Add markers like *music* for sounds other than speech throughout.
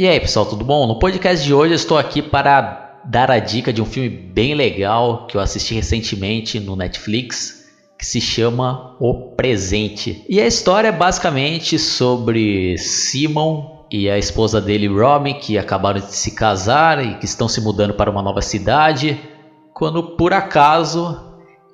E aí, pessoal, tudo bom? No podcast de hoje eu estou aqui para dar a dica de um filme bem legal que eu assisti recentemente no Netflix, que se chama O Presente. E a história é basicamente sobre Simon e a esposa dele, Robin, que acabaram de se casar e que estão se mudando para uma nova cidade, quando por acaso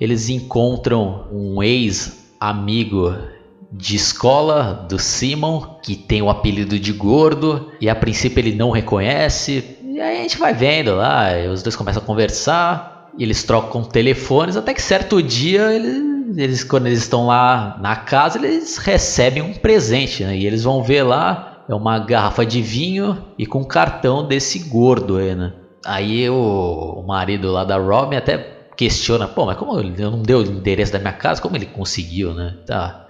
eles encontram um ex-amigo de escola do Simon, que tem o apelido de gordo, e a princípio ele não reconhece. E aí a gente vai vendo lá, os dois começam a conversar, eles trocam telefones, até que certo dia eles, eles quando eles estão lá na casa, eles recebem um presente, né? E eles vão ver lá, é uma garrafa de vinho e com cartão desse gordo aí, né? Aí o, o marido lá da Robin até questiona, pô, mas como ele não deu o endereço da minha casa, como ele conseguiu, né? Tá,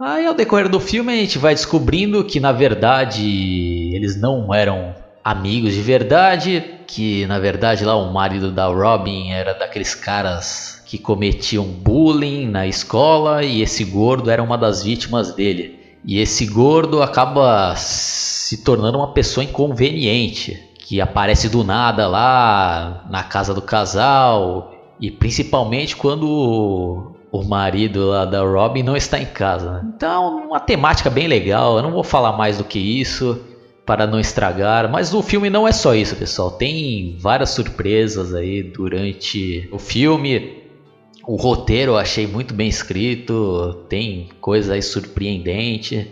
Aí ao decorrer do filme a gente vai descobrindo que na verdade eles não eram amigos de verdade, que na verdade lá o marido da Robin era daqueles caras que cometiam bullying na escola e esse gordo era uma das vítimas dele. E esse gordo acaba se tornando uma pessoa inconveniente, que aparece do nada lá na casa do casal e principalmente quando o marido lá da Robin não está em casa. Então, uma temática bem legal. Eu não vou falar mais do que isso para não estragar, mas o filme não é só isso, pessoal. Tem várias surpresas aí durante o filme. O roteiro eu achei muito bem escrito, tem coisa aí surpreendente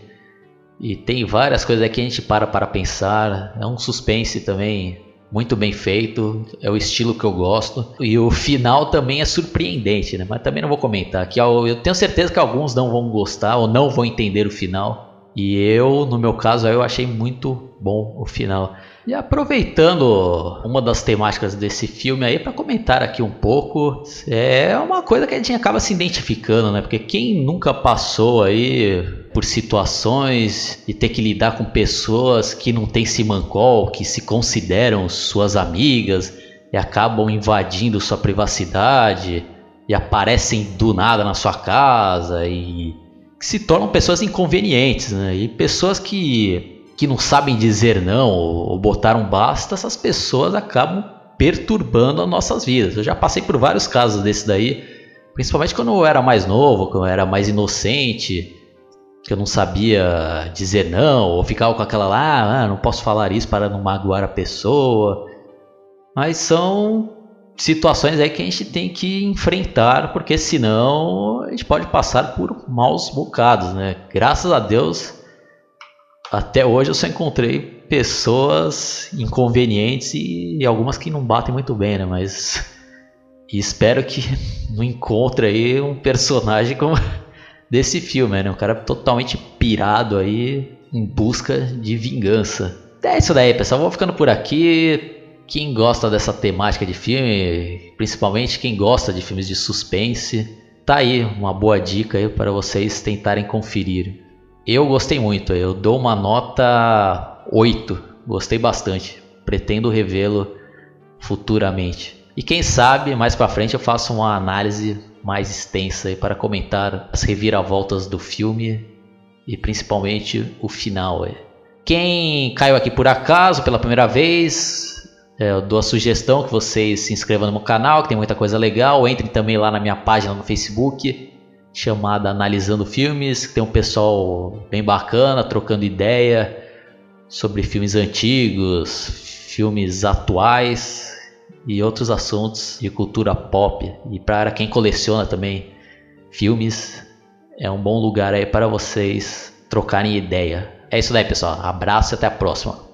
e tem várias coisas que a gente para para pensar. É um suspense também muito bem feito, é o estilo que eu gosto. E o final também é surpreendente, né? Mas também não vou comentar. Que eu tenho certeza que alguns não vão gostar ou não vão entender o final. E eu, no meu caso, eu achei muito bom o final. E aproveitando uma das temáticas desse filme aí para comentar aqui um pouco, é uma coisa que a gente acaba se identificando, né? Porque quem nunca passou aí por situações e ter que lidar com pessoas que não têm simancol, que se consideram suas amigas e acabam invadindo sua privacidade e aparecem do nada na sua casa e se tornam pessoas inconvenientes, né? E pessoas que que não sabem dizer não ou botar um basta, essas pessoas acabam perturbando as nossas vidas. Eu já passei por vários casos desse daí, principalmente quando eu era mais novo, quando eu era mais inocente, que eu não sabia dizer não, ou ficava com aquela lá, ah, não posso falar isso para não magoar a pessoa. Mas são situações aí que a gente tem que enfrentar, porque senão a gente pode passar por maus bocados, né? Graças a Deus até hoje eu só encontrei pessoas inconvenientes e, algumas que não batem muito bem, né? Mas *laughs* espero que não encontre aí um personagem como *laughs* desse filme, né? Um cara totalmente pirado aí em busca de vingança. É isso daí, pessoal. Vou ficando por aqui. Quem gosta dessa temática de filme, principalmente quem gosta de filmes de suspense, tá aí uma boa dica aí para vocês tentarem conferir. Eu gostei muito, eu dou uma nota 8, gostei bastante. Pretendo revê-lo futuramente. E quem sabe mais para frente eu faço uma análise mais extensa para comentar as reviravoltas do filme e principalmente o final. Quem caiu aqui por acaso pela primeira vez, eu dou a sugestão que vocês se inscrevam no meu canal, que tem muita coisa legal. Entrem também lá na minha página no Facebook chamada Analisando Filmes, que tem um pessoal bem bacana trocando ideia sobre filmes antigos, filmes atuais e outros assuntos de cultura pop. E para quem coleciona também filmes, é um bom lugar aí para vocês trocarem ideia. É isso daí, pessoal. Abraço e até a próxima.